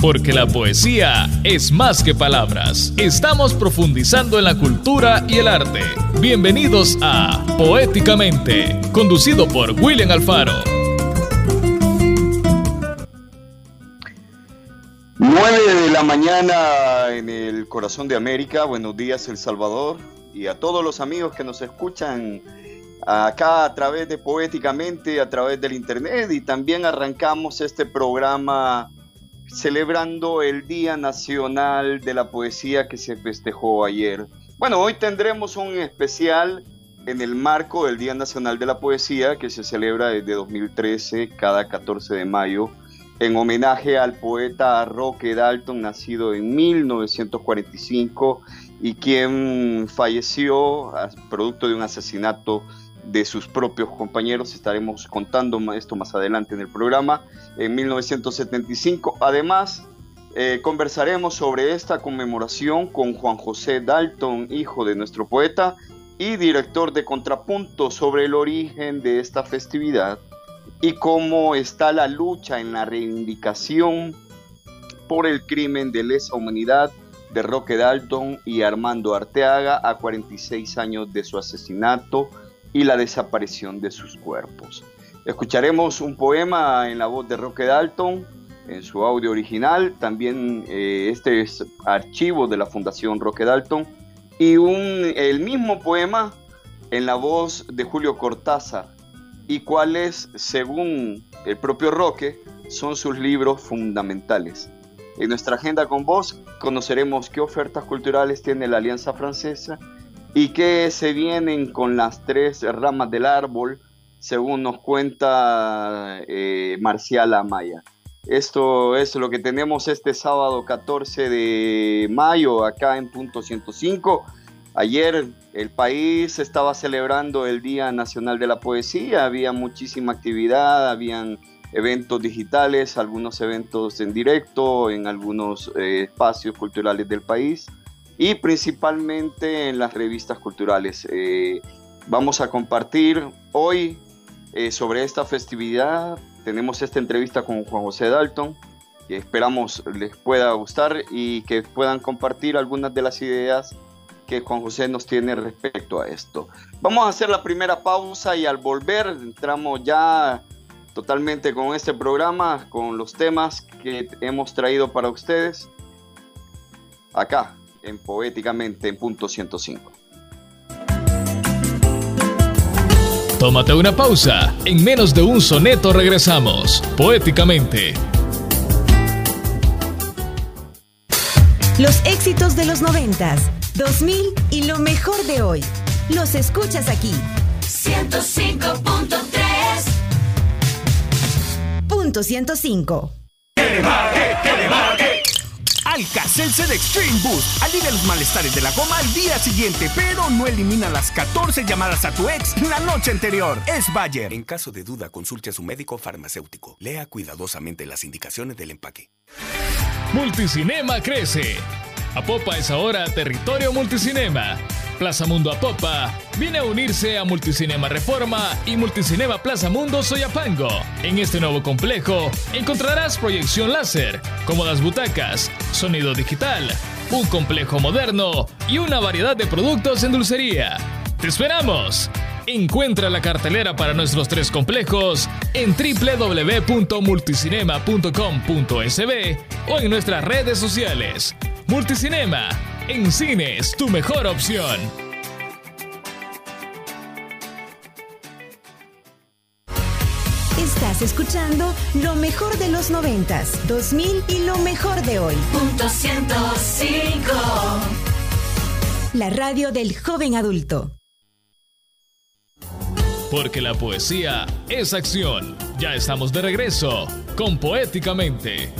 Porque la poesía es más que palabras. Estamos profundizando en la cultura y el arte. Bienvenidos a Poéticamente, conducido por William Alfaro. 9 de la mañana en el corazón de América. Buenos días, El Salvador. Y a todos los amigos que nos escuchan acá a través de Poéticamente, a través del Internet. Y también arrancamos este programa celebrando el Día Nacional de la Poesía que se festejó ayer. Bueno, hoy tendremos un especial en el marco del Día Nacional de la Poesía que se celebra desde 2013 cada 14 de mayo en homenaje al poeta Roque Dalton, nacido en 1945 y quien falleció producto de un asesinato de sus propios compañeros. Estaremos contando esto más adelante en el programa. En 1975, además, eh, conversaremos sobre esta conmemoración con Juan José Dalton, hijo de nuestro poeta y director de Contrapunto, sobre el origen de esta festividad y cómo está la lucha en la reivindicación por el crimen de lesa humanidad de Roque Dalton y Armando Arteaga a 46 años de su asesinato y la desaparición de sus cuerpos. Escucharemos un poema en la voz de Roque Dalton, en su audio original, también eh, este es archivo de la Fundación Roque Dalton, y un, el mismo poema en la voz de Julio Cortázar, y cuáles, según el propio Roque, son sus libros fundamentales. En nuestra agenda con vos conoceremos qué ofertas culturales tiene la Alianza Francesa y que se vienen con las tres ramas del árbol, según nos cuenta eh, Marcial Amaya. Esto es lo que tenemos este sábado 14 de mayo acá en punto 105. Ayer el país estaba celebrando el Día Nacional de la Poesía, había muchísima actividad, habían eventos digitales, algunos eventos en directo en algunos eh, espacios culturales del país y principalmente en las revistas culturales. Eh, vamos a compartir hoy eh, sobre esta festividad. Tenemos esta entrevista con Juan José Dalton, que esperamos les pueda gustar y que puedan compartir algunas de las ideas que Juan José nos tiene respecto a esto. Vamos a hacer la primera pausa y al volver entramos ya totalmente con este programa, con los temas que hemos traído para ustedes acá en Poéticamente en punto 105. Tómate una pausa. En menos de un soneto regresamos. Poéticamente. Los éxitos de los noventas, 2000 y lo mejor de hoy. Los escuchas aquí. 105.3. Punto 105. ¡Que le ¡Que le Alka-Seltzer Extreme Boost alivia los malestares de la goma al día siguiente, pero no elimina las 14 llamadas a tu ex la noche anterior. Es Bayer. En caso de duda, consulte a su médico farmacéutico. Lea cuidadosamente las indicaciones del empaque. Multicinema crece. Apopa es ahora territorio multicinema Plaza Mundo Apopa viene a unirse a Multicinema Reforma y Multicinema Plaza Mundo Soyapango. En este nuevo complejo encontrarás proyección láser, cómodas butacas, sonido digital, un complejo moderno y una variedad de productos en dulcería. ¡Te esperamos! Encuentra la cartelera para nuestros tres complejos en www.multicinema.com.sb o en nuestras redes sociales. Multicinema en cines, tu mejor opción. Estás escuchando lo mejor de los noventas, 2000 y lo mejor de hoy. Punto 105. La radio del joven adulto. Porque la poesía es acción. Ya estamos de regreso con Poéticamente.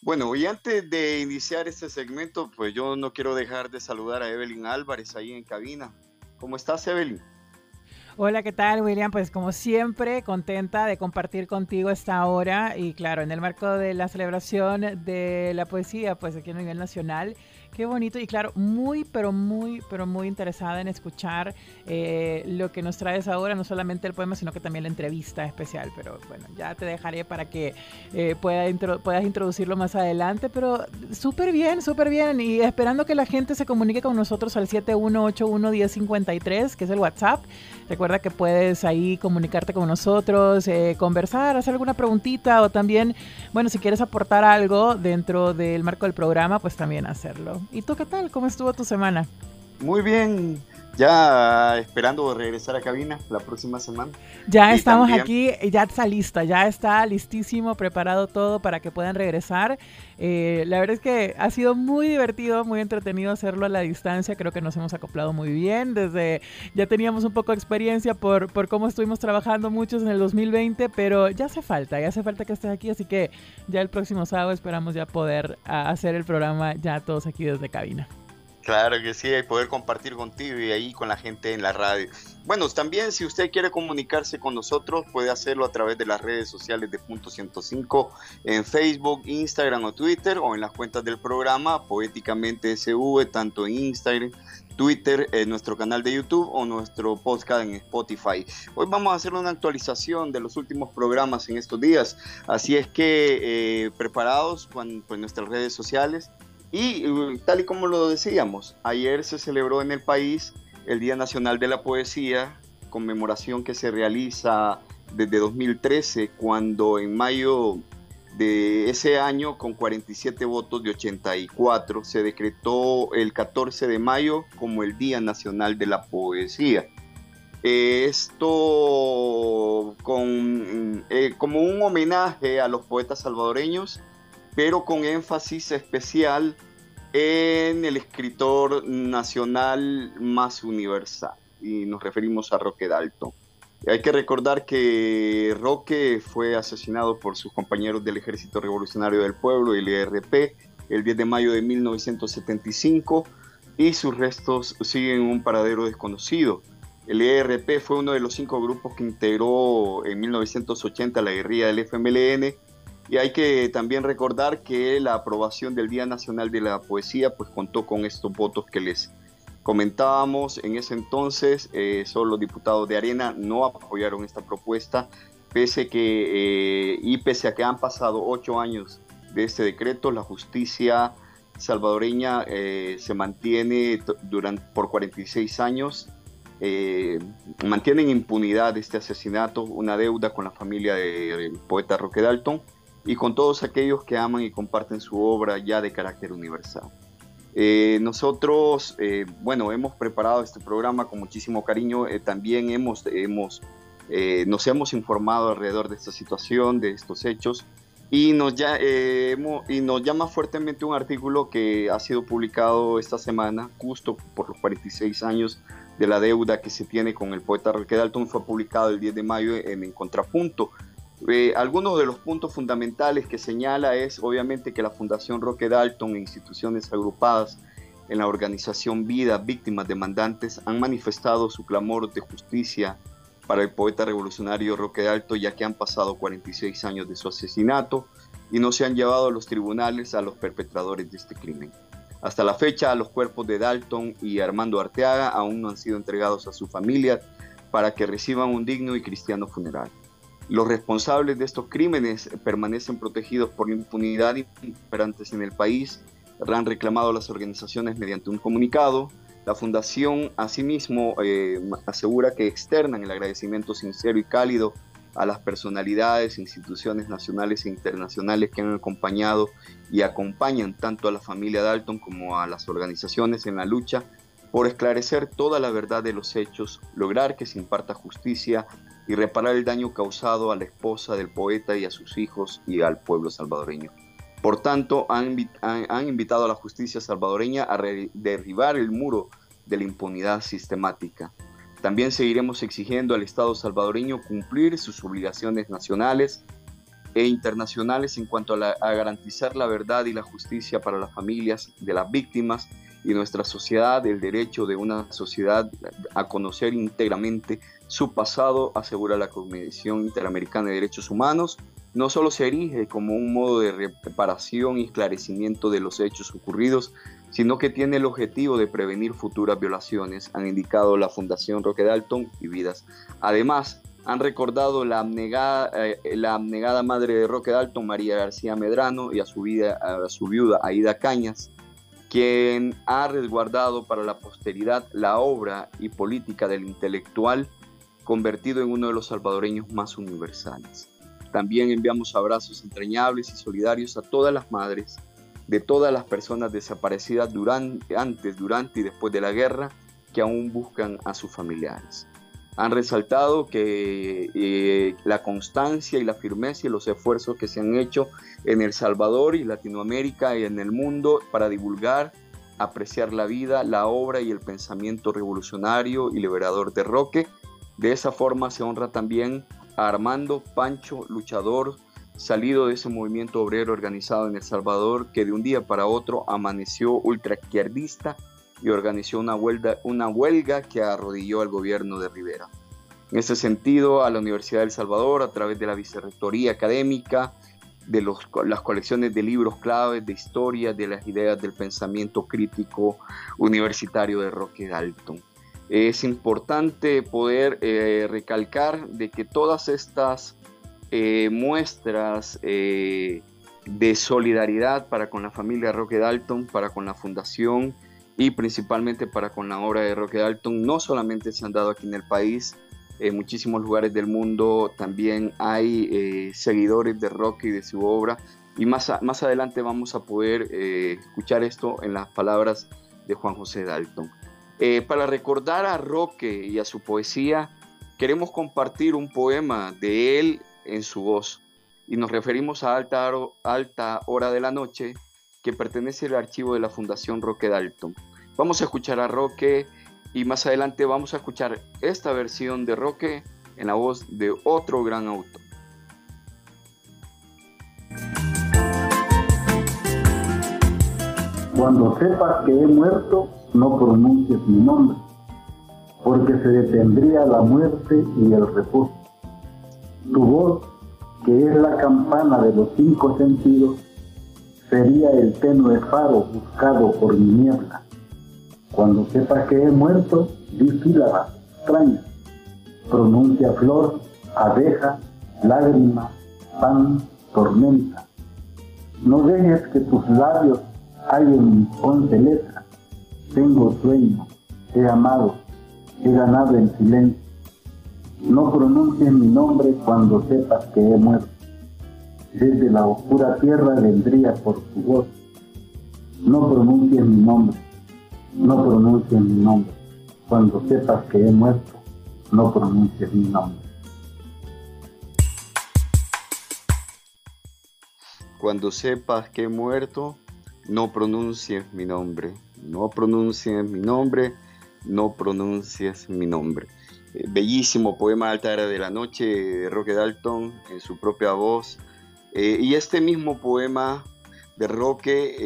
Bueno, y antes de iniciar este segmento, pues yo no quiero dejar de saludar a Evelyn Álvarez ahí en cabina. ¿Cómo estás, Evelyn? Hola, ¿qué tal, William? Pues como siempre, contenta de compartir contigo esta hora y claro, en el marco de la celebración de la poesía, pues aquí a nivel nacional Qué bonito y claro, muy, pero muy, pero muy interesada en escuchar eh, lo que nos traes ahora, no solamente el poema, sino que también la entrevista especial. Pero bueno, ya te dejaré para que eh, pueda puedas introducirlo más adelante. Pero súper bien, súper bien. Y esperando que la gente se comunique con nosotros al 71811053, que es el WhatsApp. Recuerda que puedes ahí comunicarte con nosotros, eh, conversar, hacer alguna preguntita o también, bueno, si quieres aportar algo dentro del marco del programa, pues también hacerlo. ¿Y tú qué tal? ¿Cómo estuvo tu semana? Muy bien, ya esperando regresar a cabina la próxima semana. Ya estamos aquí, ya está lista, ya está listísimo, preparado todo para que puedan regresar. Eh, la verdad es que ha sido muy divertido, muy entretenido hacerlo a la distancia. Creo que nos hemos acoplado muy bien. Desde ya teníamos un poco de experiencia por, por cómo estuvimos trabajando muchos en el 2020, pero ya hace falta, ya hace falta que estés aquí. Así que ya el próximo sábado esperamos ya poder hacer el programa ya todos aquí desde cabina. Claro que sí, y poder compartir contigo y ahí con la gente en la radio. Bueno, también si usted quiere comunicarse con nosotros, puede hacerlo a través de las redes sociales de Punto 105 en Facebook, Instagram o Twitter o en las cuentas del programa Poéticamente SV, tanto en Instagram, Twitter, en nuestro canal de YouTube o nuestro podcast en Spotify. Hoy vamos a hacer una actualización de los últimos programas en estos días, así es que eh, preparados con nuestras redes sociales y tal y como lo decíamos, ayer se celebró en el país el Día Nacional de la Poesía, conmemoración que se realiza desde 2013, cuando en mayo de ese año, con 47 votos de 84, se decretó el 14 de mayo como el Día Nacional de la Poesía. Esto con, eh, como un homenaje a los poetas salvadoreños pero con énfasis especial en el escritor nacional más universal, y nos referimos a Roque Dalton. Hay que recordar que Roque fue asesinado por sus compañeros del Ejército Revolucionario del Pueblo, el ERP, el 10 de mayo de 1975 y sus restos siguen en un paradero desconocido. El ERP fue uno de los cinco grupos que integró en 1980 la guerrilla del FMLN y hay que también recordar que la aprobación del Día Nacional de la Poesía pues contó con estos votos que les comentábamos. En ese entonces eh, solo los diputados de Arena no apoyaron esta propuesta, pese que eh, y pese a que han pasado ocho años de este decreto, la justicia salvadoreña eh, se mantiene durante, por 46 años. mantiene en impunidad este asesinato, una deuda con la familia del poeta Roque Dalton y con todos aquellos que aman y comparten su obra ya de carácter universal. Eh, nosotros, eh, bueno, hemos preparado este programa con muchísimo cariño, eh, también hemos, hemos, nos hemos informado alrededor de esta situación, de estos hechos, y nos, ya, y nos llama fuertemente un artículo que ha sido publicado esta semana, justo por los 46 años de la deuda que se tiene con el poeta Roque Dalton, fue publicado el 10 de mayo en, en Contrapunto. Eh, algunos de los puntos fundamentales que señala es obviamente que la Fundación Roque Dalton e instituciones agrupadas en la organización Vida Víctimas Demandantes han manifestado su clamor de justicia para el poeta revolucionario Roque Dalton ya que han pasado 46 años de su asesinato y no se han llevado a los tribunales a los perpetradores de este crimen. Hasta la fecha, los cuerpos de Dalton y Armando Arteaga aún no han sido entregados a su familia para que reciban un digno y cristiano funeral. Los responsables de estos crímenes permanecen protegidos por la impunidad imperantes en el país. Han reclamado las organizaciones mediante un comunicado. La Fundación, asimismo, eh, asegura que externan el agradecimiento sincero y cálido a las personalidades, instituciones nacionales e internacionales que han acompañado y acompañan tanto a la familia Dalton como a las organizaciones en la lucha por esclarecer toda la verdad de los hechos, lograr que se imparta justicia y reparar el daño causado a la esposa del poeta y a sus hijos y al pueblo salvadoreño. Por tanto, han, invitado a la justicia salvadoreña a derribar el muro de la impunidad sistemática. También seguiremos exigiendo al Estado salvadoreño cumplir sus obligaciones nacionales e internacionales en cuanto a, a garantizar la verdad y la justicia para las familias de las víctimas y nuestra sociedad, el derecho de una sociedad a conocer íntegramente su pasado, asegura la Comisión Interamericana de Derechos Humanos, no solo se erige como un modo de reparación y esclarecimiento de los hechos ocurridos, sino que tiene el objetivo de prevenir futuras violaciones, han indicado la Fundación Roque Dalton y Vidas. Además, han recordado la abnegada, eh, madre de Roque Dalton, María García Medrano, y a su, a su viuda, Aida Cañas, quien ha resguardado para la posteridad la obra y política del intelectual convertido en uno de los salvadoreños más universales. También enviamos abrazos entrañables y solidarios a todas las madres de todas las personas desaparecidas durante, antes, durante y después de la guerra que aún buscan a sus familiares. Han resaltado que eh, la constancia y la firmeza y los esfuerzos que se han hecho en El Salvador y Latinoamérica y en el mundo para divulgar, apreciar la vida, la obra y el pensamiento revolucionario y liberador de Roque. De esa forma se honra también a Armando Pancho, luchador salido de ese movimiento obrero organizado en El Salvador que de un día para otro amaneció ultraizquierdista y organizó una huelga, que arrodilló al gobierno de Rivera. En ese sentido, a la Universidad de El Salvador, a través de la Vicerrectoría Académica, de las colecciones de libros claves de historia, de las ideas del pensamiento crítico universitario de Roque Dalton. Es importante poder eh, recalcar de que todas estas eh, muestras eh, de solidaridad para con la familia Roque Dalton, para con la fundación, y principalmente para con la obra de Roque Dalton. No solamente se han dado aquí en el país, en muchísimos lugares del mundo también hay eh, seguidores de Roque y de su obra. Y más, más adelante vamos a poder eh, escuchar esto en las palabras de Juan José Dalton. Eh, para recordar a Roque y a su poesía, queremos compartir un poema de él en su voz. Y nos referimos a Alta, Hora de la Noche, que pertenece al archivo de la Fundación Roque Dalton. Vamos a escuchar a Roque y más adelante vamos a escuchar esta versión de Roque en la voz de otro gran autor. Cuando sepas que he muerto, no pronuncies mi nombre, porque se detendría la muerte y el reposo. Tu voz, que es la campana de los cinco sentidos, sería el tenue faro buscado por mi niebla cuando sepas que he muerto, di sílabas extrañas. Pronuncia flor, abeja, lágrima, pan, tormenta. No dejes que tus labios hallen letras. Tengo sueño, he amado, he ganado en silencio. No pronuncies mi nombre cuando sepas que he muerto. Desde la oscura tierra vendría por tu voz. No pronuncies mi nombre no pronuncies mi nombre. Cuando sepas que he muerto, no pronuncies mi nombre. Cuando sepas que he muerto, no pronuncies mi nombre. No pronuncies mi nombre, no pronuncies mi nombre. Eh, bellísimo poema Alta de la Noche de Roque Dalton en su propia voz. Eh, y este mismo poema de Roque,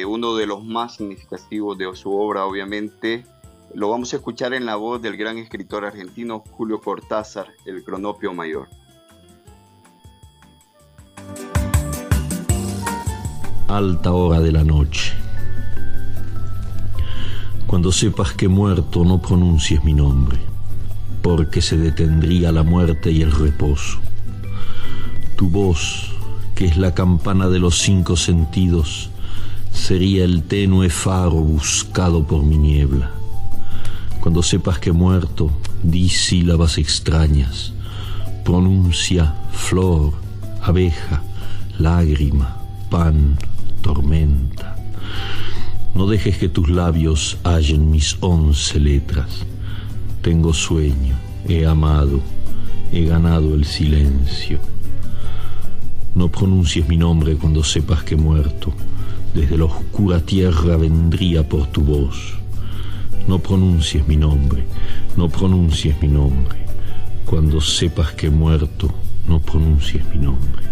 eh, uno de los más significativos de su obra, obviamente. Lo vamos a escuchar en la voz del gran escritor argentino Julio Cortázar, el cronopio mayor. Alta hora de la noche. Cuando sepas que muerto no pronuncies mi nombre, porque se detendría la muerte y el reposo. Tu voz que es la campana de los cinco sentidos, sería el tenue faro buscado por mi niebla. Cuando sepas que muerto, di sílabas extrañas, pronuncia flor, abeja, lágrima, pan, tormenta. No dejes que tus labios hallen mis once letras. Tengo sueño, he amado, he ganado el silencio. No pronuncies mi nombre cuando sepas que he muerto. Desde la oscura tierra vendría por tu voz. No pronuncies mi nombre, no pronuncies mi nombre. Cuando sepas que he muerto, no pronuncies mi nombre.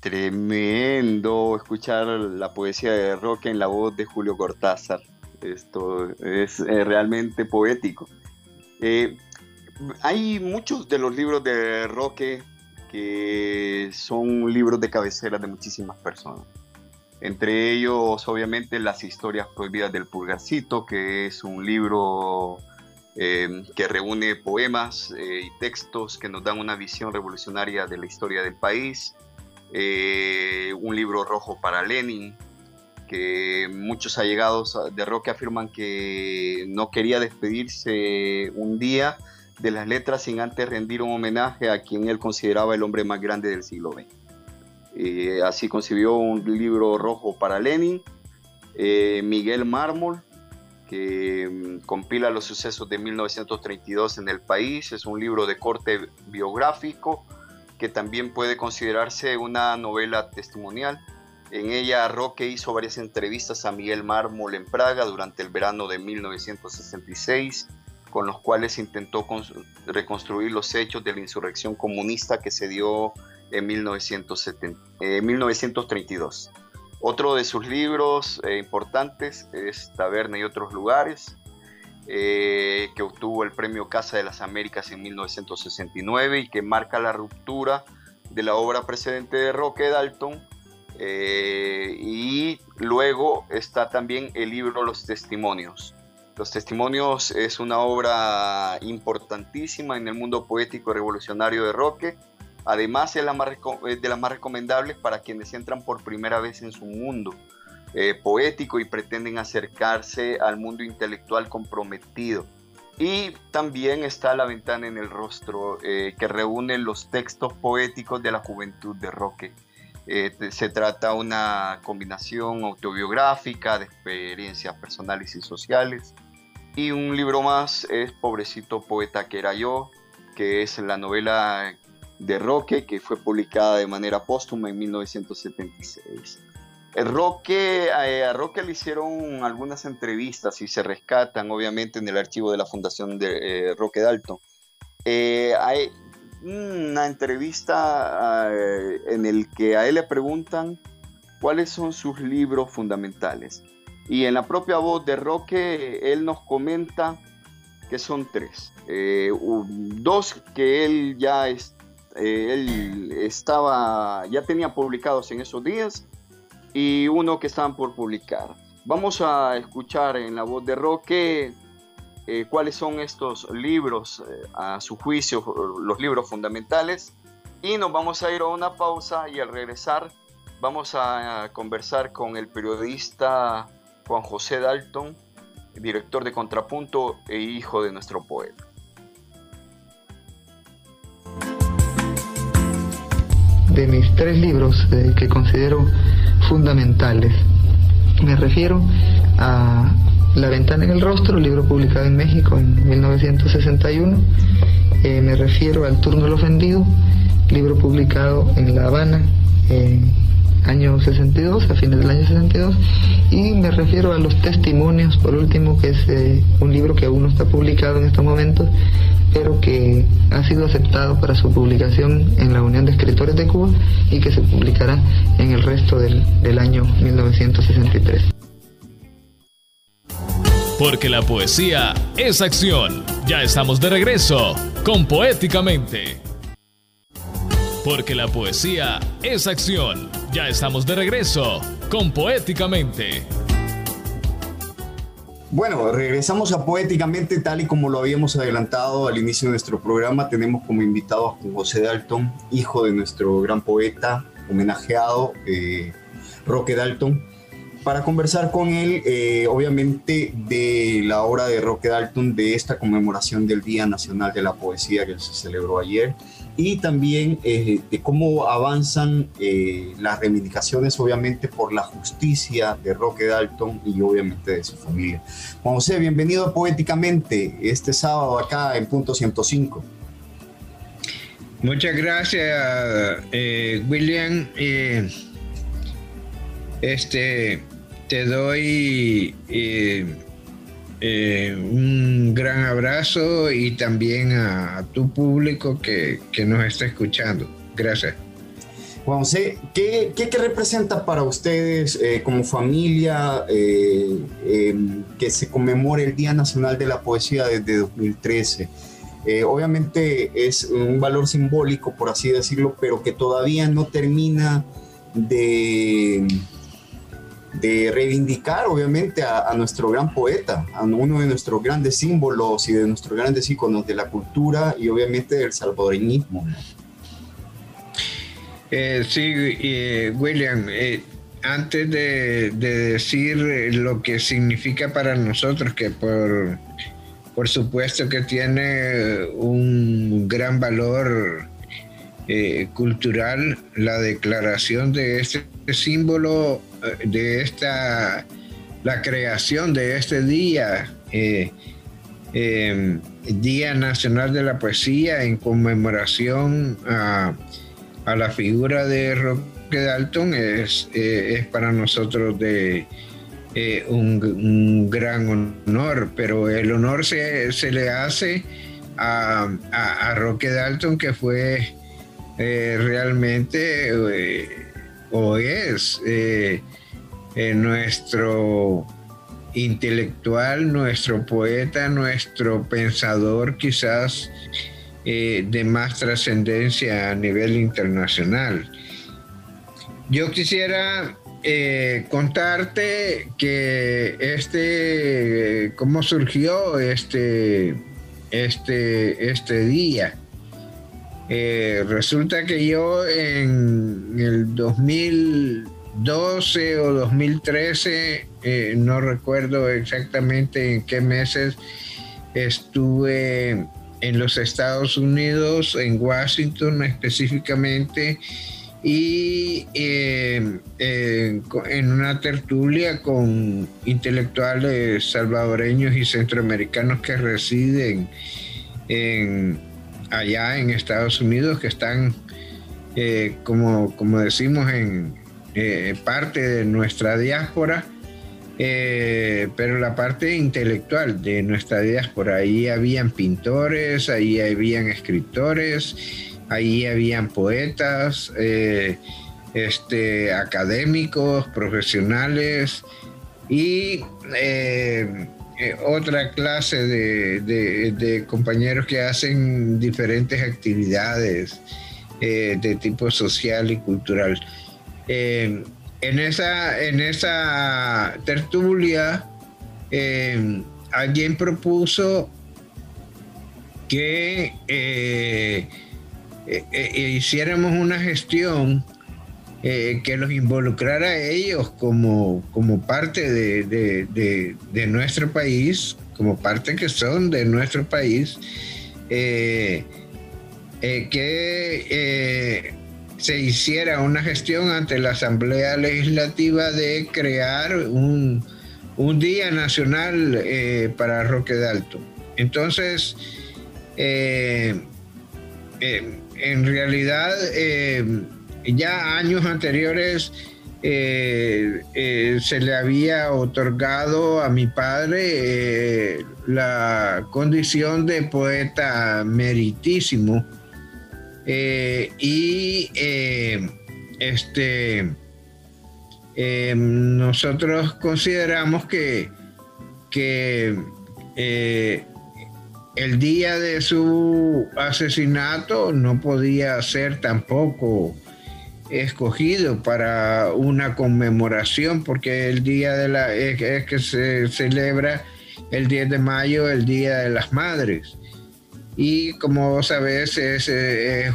Tremendo escuchar la poesía de Roque en la voz de Julio Cortázar. Esto es eh, realmente poético. Eh, hay muchos de los libros de Roque que son libros de cabecera de muchísimas personas. Entre ellos, obviamente, Las historias prohibidas del pulgarcito, que es un libro eh, que reúne poemas eh, y textos que nos dan una visión revolucionaria de la historia del país. Eh, un libro rojo para Lenin, que muchos allegados de Roque afirman que no quería despedirse un día de las letras sin antes rendir un homenaje a quien él consideraba el hombre más grande del siglo XX. Eh, así concibió un libro rojo para Lenin, eh, Miguel Mármol, que mm, compila los sucesos de 1932 en el país, es un libro de corte biográfico que también puede considerarse una novela testimonial. En ella Roque hizo varias entrevistas a Miguel Mármol en Praga durante el verano de 1966, con los cuales intentó reconstruir los hechos de la insurrección comunista que se dio en 1932. Otro de sus libros eh, importantes es Taberna y otros lugares, eh, que obtuvo el premio Casa de las Américas en 1969 y que marca la ruptura de la obra precedente de Roque Dalton eh, y luego está también el libro Los Testimonios. Los Testimonios es una obra importantísima en el mundo poético revolucionario de Roque. Además es de las más recomendables para quienes entran por primera vez en su mundo eh, poético y pretenden acercarse al mundo intelectual comprometido. Y también está La ventana en el rostro, eh, que reúne los textos poéticos de la juventud de Roque. Eh, se trata una combinación autobiográfica de experiencias personales y sociales. Y un libro más es Pobrecito Poeta que era yo, que es la novela de Roque, que fue publicada de manera póstuma en 1976. El Roque, eh, a Roque le hicieron algunas entrevistas y se rescatan obviamente en el archivo de la Fundación de eh, Roque Dalton. hay, una entrevista eh, en el que a él le preguntan cuáles son sus libros fundamentales. Y en la propia voz de Roque, él nos comenta que son tres. Eh, dos que él ya eh, estaba, ya tenía publicados en esos días y uno que estaban por publicar. Vamos a escuchar en la voz de Roque eh, cuáles son estos libros, eh, a su juicio, los libros fundamentales. Y nos vamos a ir a una pausa y al regresar vamos a conversar con el periodista Juan José Dalton, director de Contrapunto e hijo de nuestro poeta. De mis tres libros eh, que considero fundamentales, me refiero a la ventana en el rostro, libro publicado en México en 1961. Eh, me refiero al Turno del Ofendido, libro publicado en La Habana en año 62, a fines del año 62. Y me refiero a los testimonios, por último, que es eh, un libro que aún no está publicado en estos momentos, pero que ha sido aceptado para su publicación en la Unión de Escritores de Cuba y que se publicará en el resto del, del año 1963. Porque la poesía es acción. Ya estamos de regreso con Poéticamente. Porque la poesía es acción. Ya estamos de regreso con Poéticamente. Bueno, regresamos a Poéticamente tal y como lo habíamos adelantado al inicio de nuestro programa. Tenemos como invitado a José Dalton, hijo de nuestro gran poeta, homenajeado, eh, Roque Dalton para conversar con él, eh, obviamente, de la obra de Roque Dalton, de esta conmemoración del Día Nacional de la Poesía que se celebró ayer, y también eh, de cómo avanzan eh, las reivindicaciones, obviamente, por la justicia de Roque Dalton y obviamente de su familia. Juan José, bienvenido Poéticamente este sábado acá en Punto 105. Muchas gracias, William. este, te doy eh, eh, un gran abrazo y también a, tu público que, nos está escuchando. Gracias. Juan José, ¿qué, representa para ustedes eh, como familia em, que se conmemore el Día Nacional de la Poesía desde 2013? Eh, obviamente es un valor simbólico, por así decirlo, pero que todavía no termina de, de reivindicar, obviamente, a, nuestro gran poeta, a uno de nuestros grandes símbolos y de nuestros grandes íconos de la cultura y obviamente del salvadoreñismo. Eh, sí, eh, William, antes de, decir lo que significa para nosotros, que por, por supuesto que tiene un gran valor eh, cultural, la declaración de este símbolo, eh, de esta, la creación de este día, eh, Día Nacional de la Poesía, en conmemoración a, a la figura de que Dalton es, eh, es para nosotros de eh, un, gran honor, pero el honor se, le hace a, a, Roque Dalton, que fue eh, realmente o es nuestro intelectual, nuestro poeta, nuestro pensador quizás de más trascendencia a nivel internacional. Yo quisiera eh, contarte que este, cómo surgió este, este, este día. Eh, resulta que yo en el 2012 o 2013, eh, no recuerdo exactamente en qué meses, estuve en los Estados Unidos, en Washington específicamente, y eh, en una tertulia con intelectuales salvadoreños y centroamericanos que residen allá en Estados Unidos, que están, eh, como, como, decimos, en parte de nuestra diáspora, pero la parte intelectual de nuestra diáspora, ahí habían pintores, ahí habían escritores, Ahí habían poetas, eh, este, académicos, profesionales y eh, eh, otra clase de, compañeros que hacen diferentes actividades de tipo social y cultural. en, esa, en esa tertulia, alguien propuso que eh, eh, hiciéramos una gestión eh, que los involucrara a ellos como, como parte de, nuestro país, como parte que son de nuestro país, que se hiciera una gestión ante la Asamblea Legislativa de crear un, Día Nacional para Roque Dalton. Entonces, en realidad eh, ya años anteriores eh, eh, se le había otorgado a mi padre la condición de poeta meritísimo. Y este nosotros consideramos que, que el día de su asesinato no podía ser tampoco escogido para una conmemoración porque el día de la es, que se celebra el 10 de mayo el día de las madres y como sabes es, es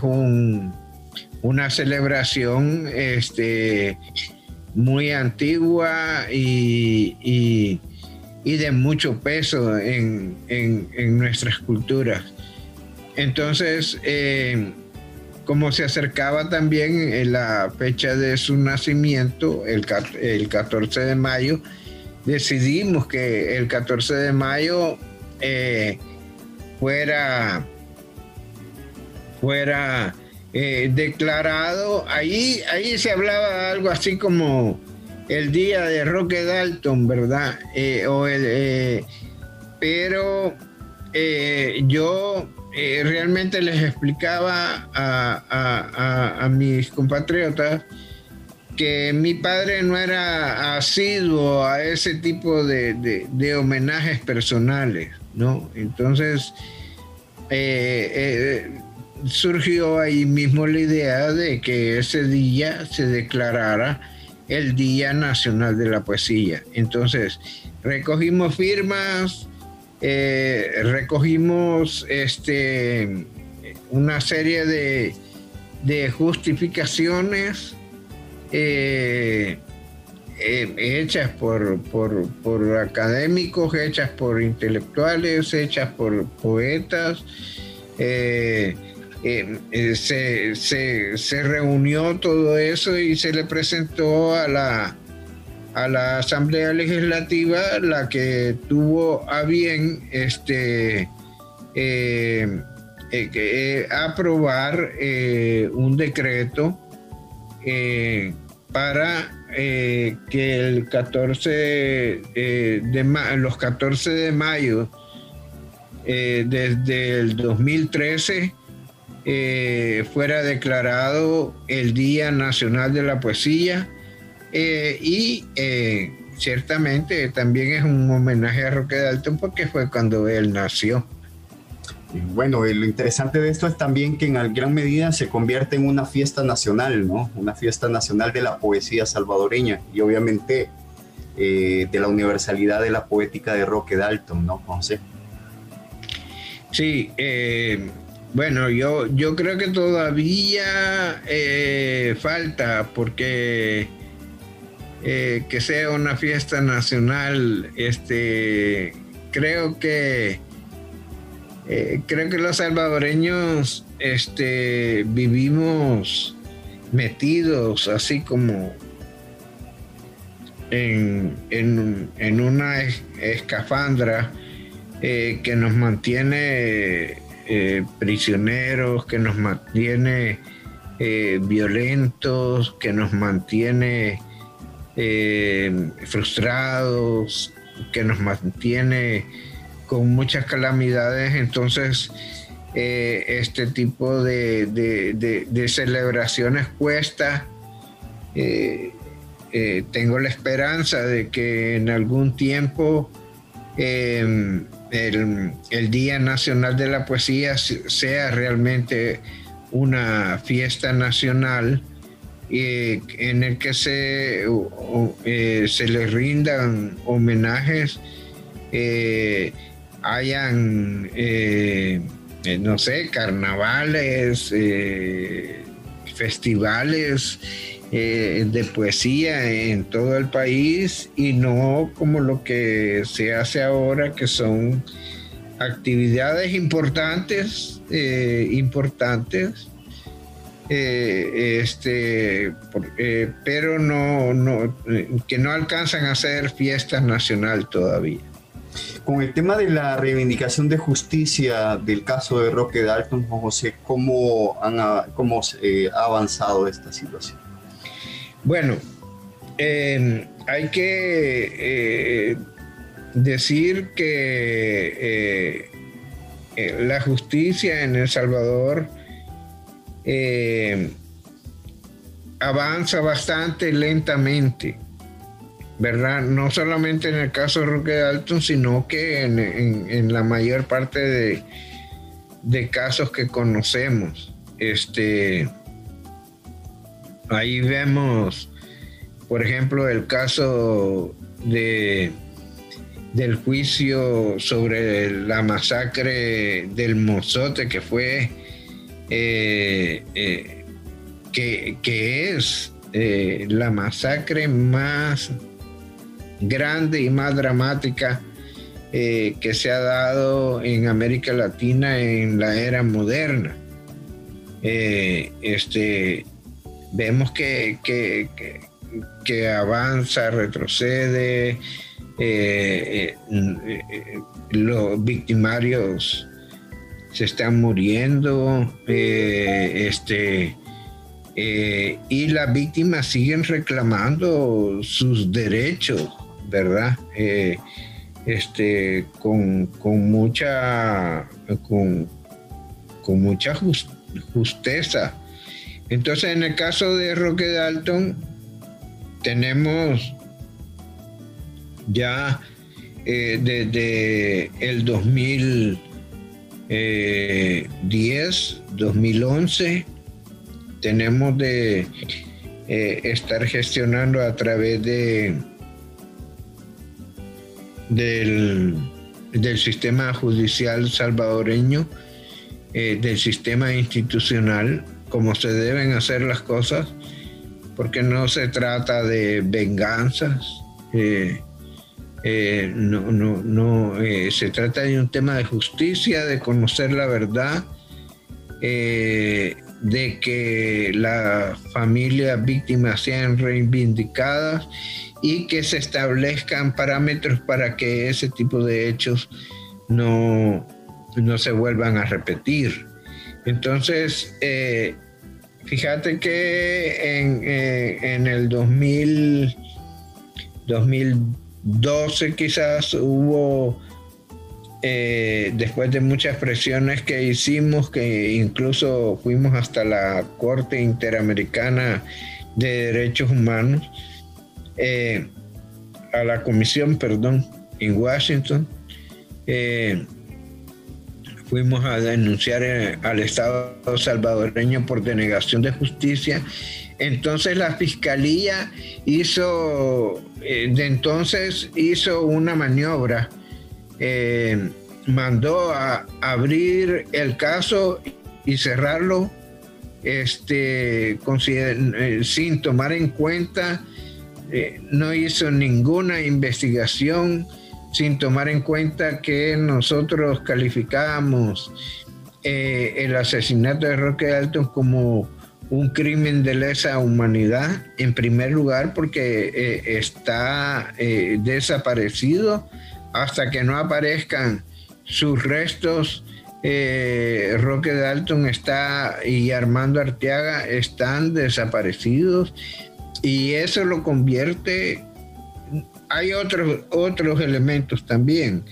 una celebración este muy antigua y y de mucho peso en, nuestras culturas. Entonces, eh, como se acercaba también la fecha de su nacimiento, el, 14 de mayo, decidimos que el 14 de mayo eh, fuera, fuera eh, declarado, ahí, ahí se hablaba algo así como el día de Roque Dalton, ¿verdad? Eh, eh, pero eh, realmente les explicaba a, mis compatriotas que mi padre no era asiduo a ese tipo de, homenajes personales, ¿no? Entonces, surgió ahí mismo la idea de que ese día se declarara el Día Nacional de la Poesía. Entonces, recogimos firmas, eh, recogimos este, una serie de, justificaciones eh, eh, hechas por, por, académicos, hechas por intelectuales, hechas por poetas. se, se, reunió todo eso y se le presentó a la, a la Asamblea Legislativa la que tuvo a bien este, eh, eh, eh, aprobar un decreto para que el 14 de los 14 de mayo desde el 2013 fuera declarado el Día Nacional de la Poesía eh, y eh, ciertamente también es un homenaje a Roque Dalton porque fue cuando él nació. Bueno, lo interesante de esto es también que en gran medida se convierte en una fiesta nacional, ¿no? Una fiesta nacional de la poesía salvadoreña y obviamente eh, de la universalidad de la poética de Roque Dalton, ¿no, José? Sí, bueno, yo, yo creo que todavía falta porque eh, que sea una fiesta nacional. Este, creo que eh, creo que los salvadoreños este, vivimos metidos así como en, una escafandra eh, que nos mantiene prisioneros, que nos mantiene violentos, que nos mantiene eh, frustrados, que nos mantiene con muchas calamidades. Entonces, eh, este tipo de, celebraciones cuesta. Eh, tengo la esperanza de que en algún tiempo el, el, Día Nacional de la Poesía sea realmente una fiesta nacional en el que se, eh, se les rindan homenajes, eh, hayan, eh, no sé, carnavales, festivales de poesía en todo el país y no como lo que se hace ahora, que son actividades importantes, importantes, eh, este, eh, pero no, no, que no alcanzan a ser fiesta nacional todavía. Con el tema de la reivindicación de justicia del caso de Roque Dalton, José, ¿cómo, han, cómo eh, ha avanzado esta situación? Bueno, em, hay que decir que la justicia en El Salvador eh, avanza bastante lentamente, ¿verdad? No solamente en el caso de Roque Dalton, sino que en, la mayor parte de, de, casos que conocemos. Este, ahí vemos, por ejemplo, el caso de del juicio sobre la masacre del Mozote, que fue eh, eh, que, es eh, la masacre más grande y más dramática que se ha dado en América Latina en la era moderna. este, vemos que, que, avanza, retrocede, los victimarios se están muriendo, eh, este, eh, y las víctimas siguen reclamando sus derechos, ¿verdad? Eh, este, con, mucha, con, mucha justeza. Entonces, en el caso de Roque Dalton, tenemos ya desde el 2000 10, 2011, tenemos de estar gestionando a través de del, del sistema judicial salvadoreño, del sistema institucional, como se deben hacer las cosas, porque no se trata de venganzas, eh, eh, no, no, no eh, se trata de un tema de justicia, de conocer la verdad, de que las familias víctimas sean reivindicadas y que se establezcan parámetros para que ese tipo de hechos no, no se vuelvan a repetir. Entonces, Fíjate que en, eh, el 2000, 2012 quizás hubo, eh, después de muchas presiones que hicimos, que incluso fuimos hasta la Corte Interamericana de Derechos Humanos, eh, a la comisión, perdón, en Washington, fuimos a denunciar eh, al Estado salvadoreño por denegación de justicia. Entonces la fiscalía hizo, eh, de entonces hizo una maniobra, eh, mandó a abrir el caso y cerrarlo este, sin tomar en cuenta, no hizo ninguna investigación sin tomar en cuenta que nosotros calificábamos eh, el asesinato de Roque Alton como un crimen de lesa humanidad, en primer lugar porque eh, está eh, desaparecido hasta que no aparezcan sus restos. Roque Dalton está y Armando Arteaga están desaparecidos y eso lo convierte hay otros, otros elementos también,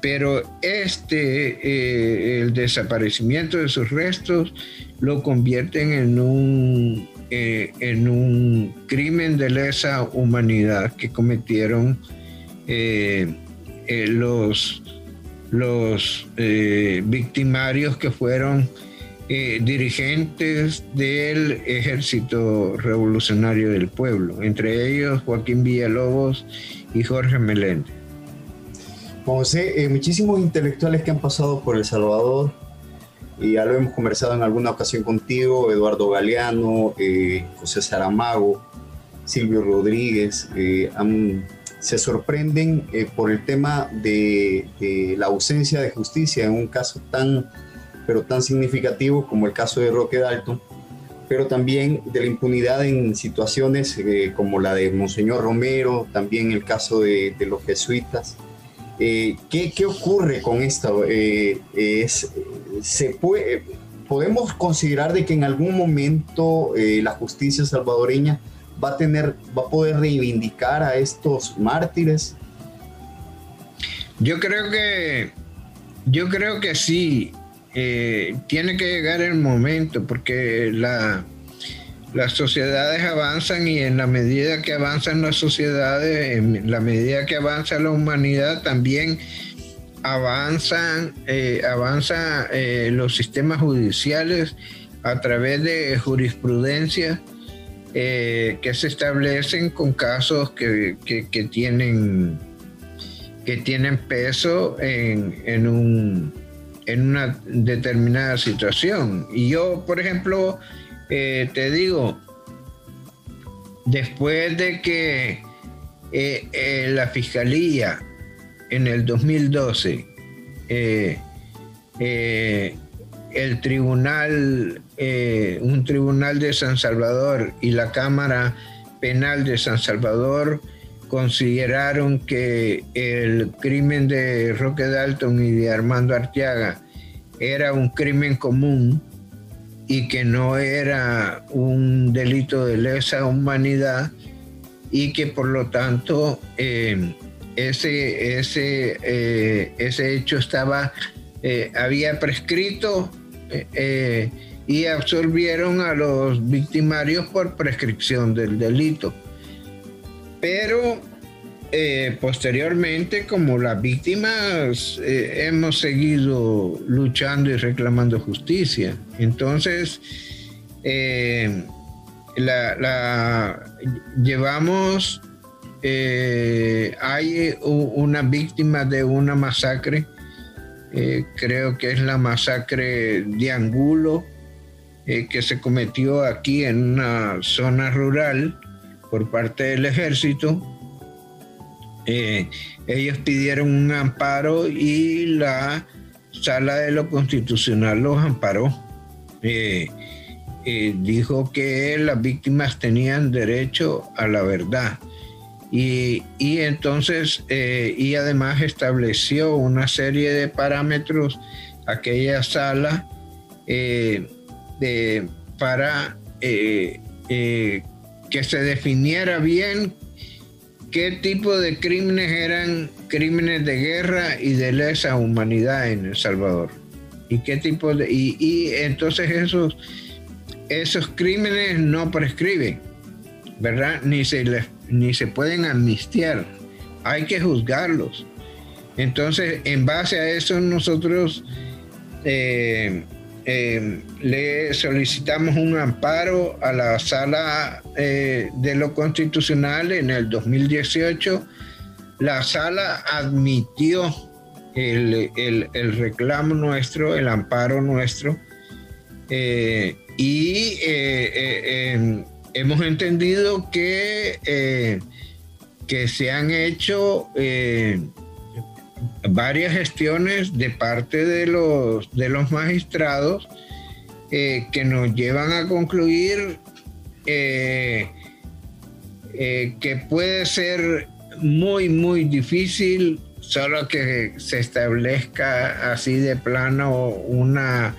pero este, eh, el desaparecimiento de sus restos, lo convierten en un, eh, en un crimen de lesa humanidad que cometieron eh, los, los victimarios que fueron dirigentes del Ejército Revolucionario del Pueblo, entre ellos Joaquín Villalobos y Jorge Meléndez. José, eh, muchísimos intelectuales que han pasado por El Salvador, y ya lo hemos conversado en alguna ocasión contigo, Eduardo Galeano, eh, José Saramago, Silvio Rodríguez, eh, se sorprenden por el tema de, de, la ausencia de justicia en un caso tan, pero tan significativo como el caso de Roque Dalton pero también de la impunidad en situaciones eh, como la de Monseñor Romero, también el caso de, los jesuitas. Eh, ¿qué, ¿qué, ocurre con esto? Eh, es, se puede, ¿Podemos considerar de que en algún momento la justicia salvadoreña va a, tener, va a poder reivindicar a estos mártires? Yo creo que, yo creo que sí. Eh, tiene que llegar el momento porque la, las sociedades avanzan y en la medida que avanzan las sociedades, en la medida que avanza la humanidad, también avanzan, eh, eh, los sistemas judiciales a través de jurisprudencia que se establecen con casos que, tienen, que tienen peso en un en una determinada situación. Y yo, por ejemplo, eh, te digo, después de que eh, eh, la Fiscalía en el 2012, el tribunal, un tribunal de San Salvador y la Cámara Penal de San Salvador consideraron que el crimen de Roque Dalton y de Armando Arteaga era un crimen común y que no era un delito de lesa humanidad y que por lo tanto eh, ese, ese, eh, ese hecho estaba, eh, había prescrito y absorbieron a los victimarios por prescripción del delito. Pero eh, posteriormente, como las víctimas, eh, hemos seguido luchando y reclamando justicia. Entonces, eh, la, llevamos, hay una víctima de una masacre, creo que es la masacre de Angulo, que se cometió aquí en una zona rural por parte del ejército eh, ellos pidieron un amparo y la sala de lo constitucional los amparó. Eh, eh, dijo que las víctimas tenían derecho a la verdad. Y, entonces, y además estableció una serie de parámetros aquella sala de, para que se definiera bien qué tipo de crímenes eran crímenes de guerra y de lesa humanidad en El Salvador. Y qué tipo de. Y, entonces esos, esos crímenes no prescriben, ¿verdad? Ni se, les, ni se pueden amnistiar. Hay que juzgarlos. Entonces, en base a eso, nosotros eh, eh, le solicitamos un amparo a la sala eh, de lo constitucional en el 2018. La sala admitió el, reclamo nuestro, el amparo nuestro, eh, y em, hemos entendido que, que se han hecho varias gestiones de parte de los, de los magistrados eh, que nos llevan a concluir eh, eh, que puede ser muy, muy difícil solo que se establezca así de plano una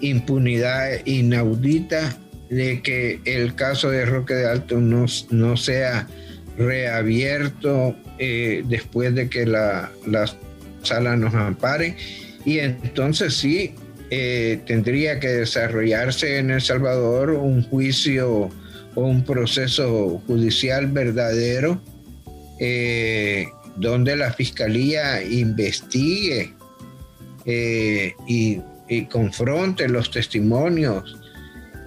impunidad inaudita de que el caso de Roque de Alto no, no sea reabierto eh, después de que la, sala nos ampare. Y entonces sí, eh, tendría que desarrollarse en El Salvador un juicio o un proceso judicial verdadero eh, donde la fiscalía investigue y, y confronte los testimonios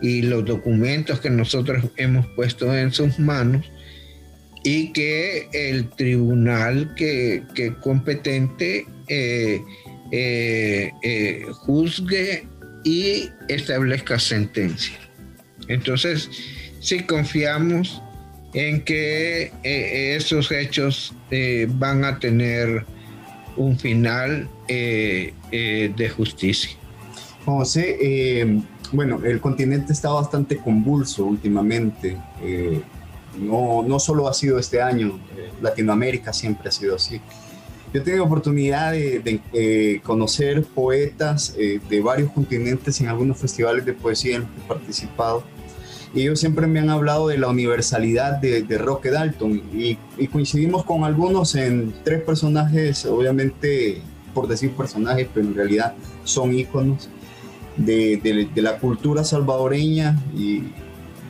y los documentos que nosotros hemos puesto en sus manos y que el tribunal que, competente eh, eh, eh, juzgue y establezca sentencia. Entonces, si confiamos en que esos hechos van a tener un final de justicia. José, bueno, el continente está bastante convulso últimamente no, no solo ha sido este año, eh, Latinoamérica siempre ha sido así. Yo he tenido oportunidad de, conocer poetas eh, de varios continentes en algunos festivales de poesía en los que he participado. Y ellos siempre me han hablado de la universalidad de, Roque Dalton. Y, coincidimos con algunos en tres personajes, obviamente por decir personajes, pero en realidad son íconos de, la cultura salvadoreña y,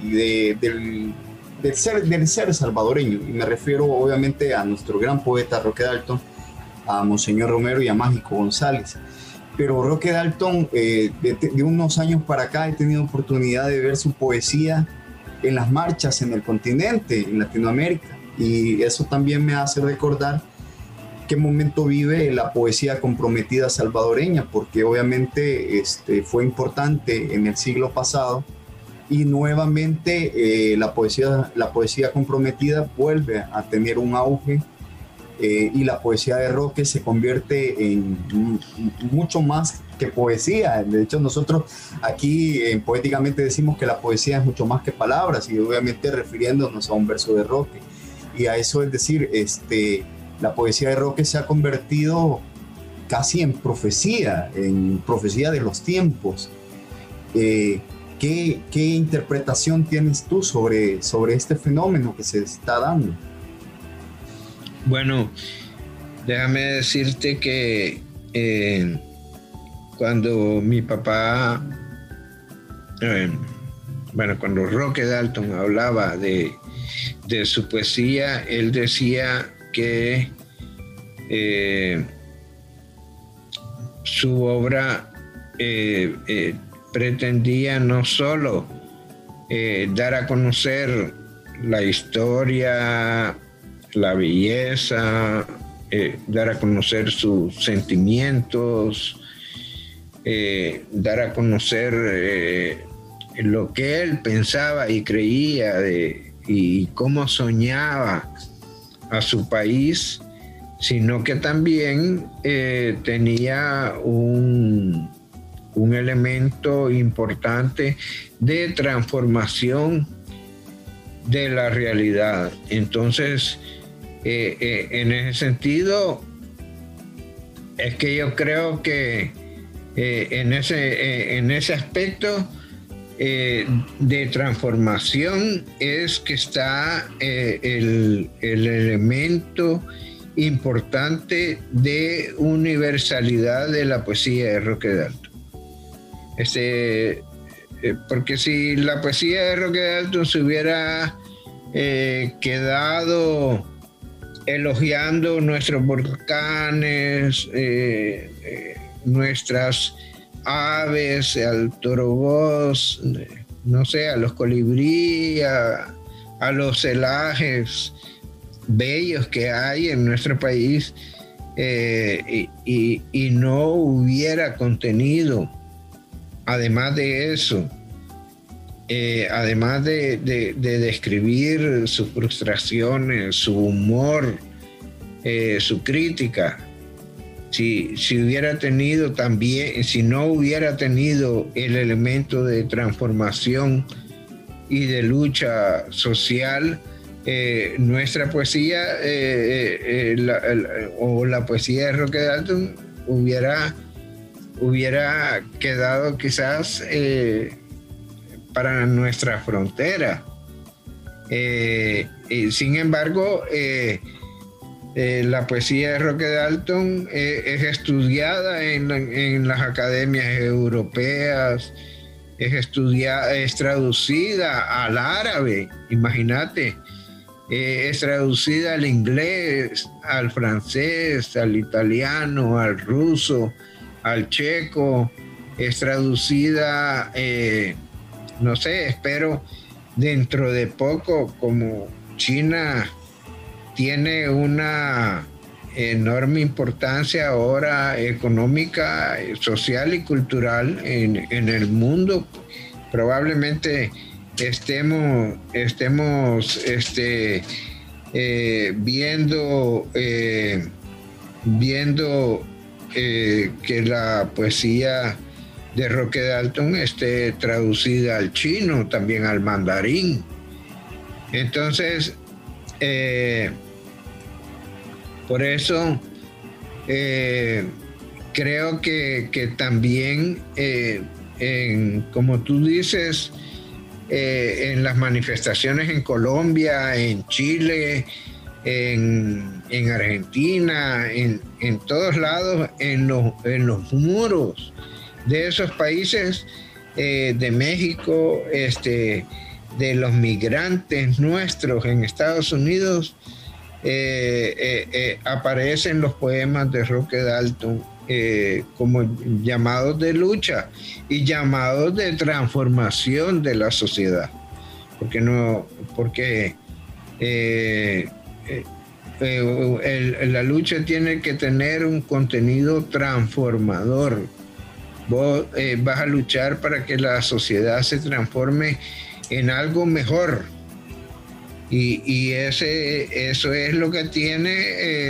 del del ser, del ser salvadoreño. Y me refiero obviamente a nuestro gran poeta Roque Dalton, a Monseñor Romero y a Mágico González. Pero Roque Dalton, eh, de, unos años para acá, he tenido oportunidad de ver su poesía en las marchas en el continente, en Latinoamérica. Y eso también me hace recordar qué momento vive la poesía comprometida salvadoreña, porque obviamente este, fue importante en el siglo pasado y nuevamente eh, la, poesía, la poesía comprometida vuelve a tener un auge eh, y la poesía de Roque se convierte en mucho más que poesía. De hecho, nosotros aquí eh, poéticamente decimos que la poesía es mucho más que palabras y obviamente refiriéndonos a un verso de Roque. Y a eso es decir, este, la poesía de Roque se ha convertido casi en profecía, en profecía de los tiempos. ¿Qué, interpretación tienes tú sobre, sobre este fenómeno que se está dando? Bueno, déjame decirte que eh, cuando mi papá, eh, bueno, cuando Roque Dalton hablaba de, de su poesía, él decía que eh, su obra pretendía no solo dar a conocer la historia, la belleza, dar a conocer sus sentimientos, dar a conocer lo que él pensaba y creía y cómo soñaba a su país, sino que también eh, tenía un, un elemento importante de transformación de la realidad. Entonces, eh, eh, en ese sentido, es que yo creo que en, ese, en ese aspecto eh, de transformación es que está eh, el, elemento importante de universalidad de la poesía de Roque Dalton. Este, eh, porque si la poesía de Roque Dalton se hubiera quedado elogiando nuestros volcanes, nuestras aves, al toro no sé, a los colibríes, a, los celajes bellos que hay en nuestro país eh, y, no hubiera contenido, además de eso, eh, además de, describir sus frustraciones, su humor, eh, su crítica, si, hubiera tenido también, si no hubiera tenido el elemento de transformación y de lucha social, eh, nuestra poesía o la poesía de Roque Dalton hubiera, hubiera quedado quizás para nuestra frontera. sin embargo, eh, la poesía de Roque Dalton eh, es estudiada en, las academias europeas, es estudiada, es traducida al árabe, imagínate, eh, es traducida al inglés, al francés, al italiano, al ruso, al checo, es traducida, no sé, espero dentro de poco como China tiene una enorme importancia ahora económica, social y cultural en, el mundo. Probablemente estemos, estemos este, eh, viendo, eh, viendo eh, que la poesía de Roque Dalton esté traducida al chino, también al mandarín. Entonces, por eso eh, creo que, también, eh, como tú dices, eh, en las manifestaciones en Colombia, en Chile, en, Argentina, en, todos lados, en los, en los muros de esos países, de México, este, de los migrantes nuestros en Estados Unidos, eh, eh, eh, aparecen los poemas de Roque Dalton como llamados de lucha y llamados de transformación de la sociedad. Porque no, porque la lucha tiene que tener un contenido transformador. Vos vas a luchar para que la sociedad se transforme en algo mejor y, ese, eso es lo que tiene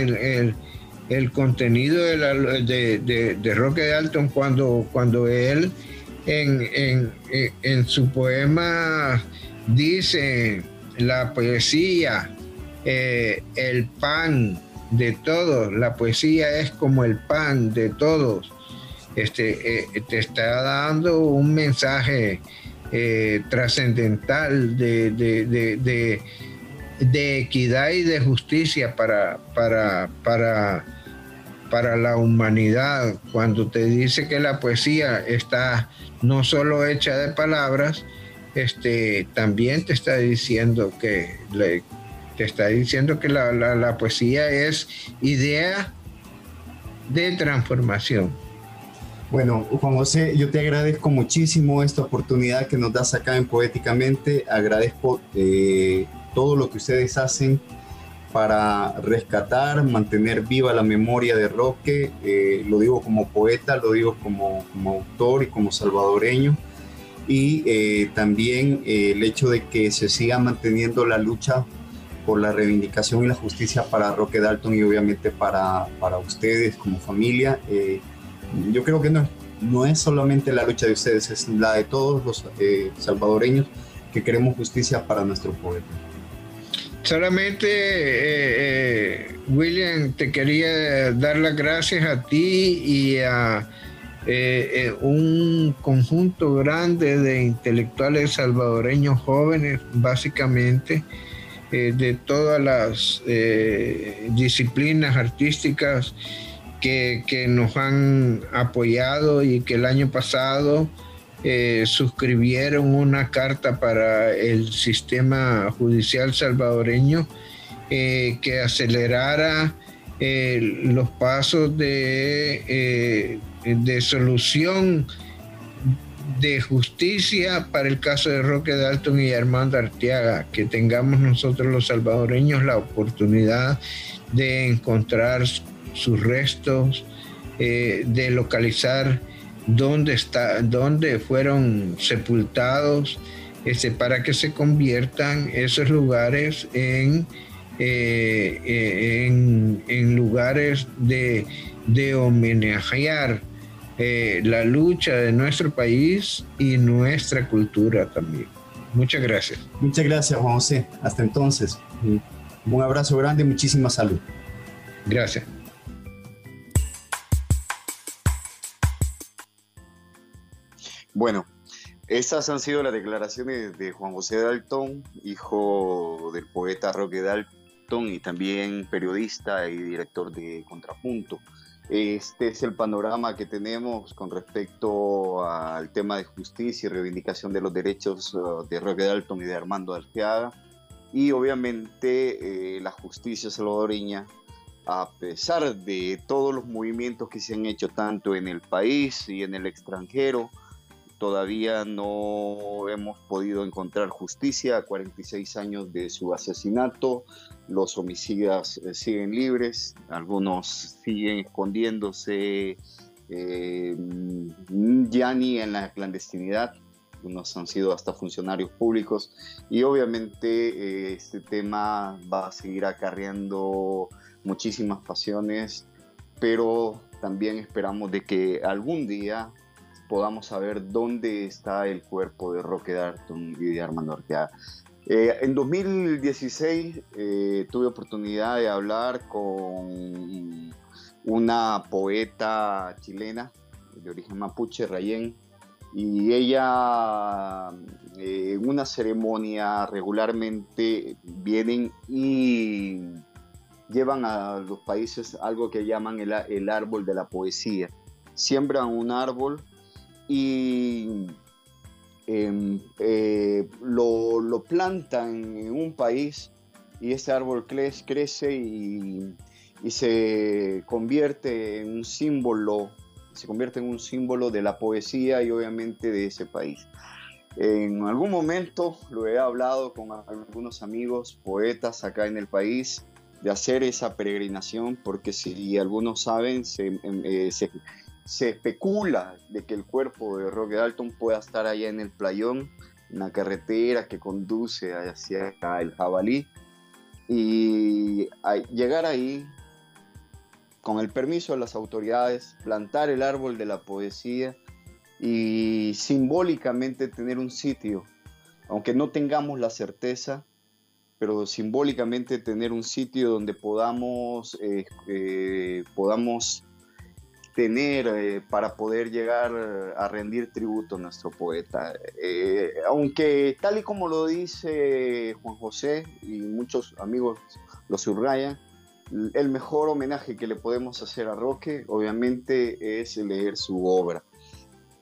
el, contenido de, la, de, Roque Dalton cuando, cuando él en, su poema dice la poesía, eh, el pan de todos, la poesía es como el pan de todos. Este, eh, te está dando un mensaje eh, trascendental de, de equidad y de justicia para, para, para, para la humanidad, cuando te dice que la poesía está no solo hecha de palabras, este, también te está diciendo que, te está diciendo que la, la poesía es idea de transformación. Bueno, Juan José, yo te agradezco muchísimo esta oportunidad que nos das acá en Poéticamente. Agradezco eh, todo lo que ustedes hacen para rescatar, mantener viva la memoria de Roque. Eh, lo digo como poeta, lo digo como, como autor y como salvadoreño. Y eh, también el hecho de que se siga manteniendo la lucha por la reivindicación y la justicia para Roque Dalton y obviamente para, para ustedes como familia yo creo que no, no es solamente la lucha de ustedes, es la de todos los eh, salvadoreños que queremos justicia para nuestro poeta. Solamente, eh, eh, William, te quería dar las gracias a ti y a un conjunto grande de intelectuales salvadoreños jóvenes, básicamente, de todas las disciplinas artísticas que, nos han apoyado y que el año pasado eh, suscribieron una carta para el sistema judicial salvadoreño eh, que acelerara eh, los pasos de, de solución de justicia para el caso de Roque Dalton y Armando Arteaga, que tengamos nosotros los salvadoreños la oportunidad de encontrar sus restos, eh, de localizar dónde, está, dónde fueron sepultados, este, para que se conviertan esos lugares en, eh, eh, en, lugares de, de homenajear la lucha de nuestro país y nuestra cultura también. Muchas gracias. Muchas gracias, Juan José. Hasta entonces. Un abrazo grande y muchísima salud. Gracias. Bueno, esas han sido las declaraciones de Juan José Dalton, hijo del poeta Roque Dalton y también periodista y director de Contrapunto. Este es el panorama que tenemos con respecto al tema de justicia y reivindicación de los derechos uh, de Roque Dalton y de Armando Arteaga. Y obviamente eh, la justicia salvadoreña, a pesar de todos los movimientos que se han hecho tanto en el país y en el extranjero, todavía no hemos podido encontrar justicia a 46 años de su asesinato. Los homicidas eh, siguen libres, algunos siguen escondiéndose eh, ya ni en la clandestinidad, unos han sido hasta funcionarios públicos y obviamente eh, este tema va a seguir acarreando muchísimas pasiones, pero también esperamos de que algún día podamos saber dónde está el cuerpo de Roque Darton y de Armando Arteaga. Eh, en 2016 eh, tuve oportunidad de hablar con una poeta chilena de origen mapuche, Rayén, y ella eh, en una ceremonia regularmente vienen y llevan a los países algo que llaman el, el árbol de la poesía. Siembran un árbol y em, eh, lo, plantan en un país y ese árbol crece y, se convierte en un símbolo, se convierte en un símbolo de la poesía y obviamente de ese país. En algún momento lo he hablado con algunos amigos poetas acá en el país de hacer esa peregrinación, porque si algunos saben, se, em, eh, se especula de que el cuerpo de Roque Dalton pueda estar allá en el playón, en la carretera que conduce hacia el jabalí. Y llegar ahí, con el permiso de las autoridades, plantar el árbol de la poesía y simbólicamente tener un sitio, aunque no tengamos la certeza, pero simbólicamente tener un sitio donde podamos, eh, eh, podamos tener eh, para poder llegar a rendir tributo a nuestro poeta. Eh, aunque tal y como lo dice Juan José y muchos amigos lo subrayan, el mejor homenaje que le podemos hacer a Roque obviamente es leer su obra.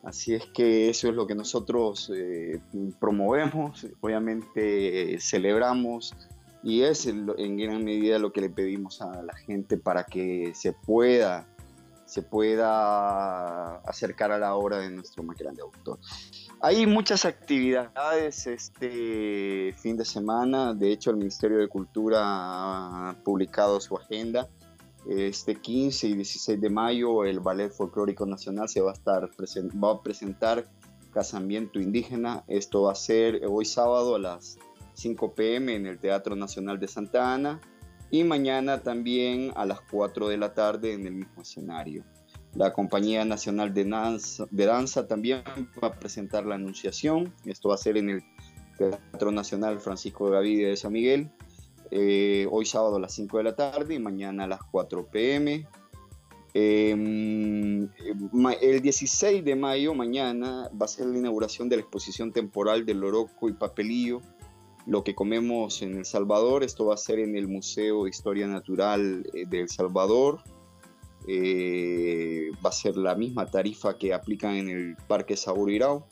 Así es que eso es lo que nosotros eh, promovemos, obviamente celebramos y es en gran medida lo que le pedimos a la gente para que se pueda se pueda acercar a la obra de nuestro más grande autor. Hay muchas actividades este fin de semana, de hecho el Ministerio de Cultura ha publicado su agenda. Este 15 y 16 de mayo el Ballet Folclórico Nacional se va a estar va a presentar Casamiento Indígena. Esto va a ser hoy sábado a las 5 pm en el Teatro Nacional de Santa Ana y mañana también a las 4 de la tarde en el mismo escenario. La Compañía Nacional de Danza, también va a presentar la Anunciación. Esto va a ser en el Teatro Nacional Francisco Gavidia de San Miguel. Eh, hoy sábado a las 5 de la tarde y mañana a las 4 pm. Em, el 16 de mayo, mañana, va a ser la inauguración de la exposición temporal del Loroco y Papelillo lo que comemos en El Salvador. Esto va a ser en el Museo de Historia Natural eh, de El Salvador. Eh, va a ser la misma tarifa que aplican en el Parque Saburirao.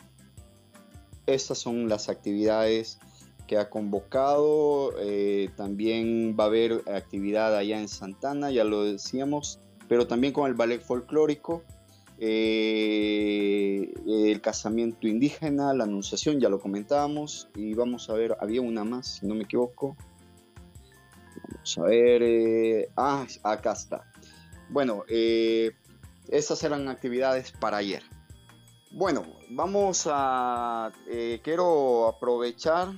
Estas son las actividades que ha convocado. Eh, también va a haber actividad allá en Santana, ya lo decíamos, pero también con el ballet folclórico. Eh, el casamiento indígena, la anunciación, ya lo comentábamos, y vamos a ver, había una más, si no me equivoco. Vamos a ver, eh, ah, acá está. Bueno, eh, esas eran actividades para ayer. Bueno, vamos a, quiero aprovechar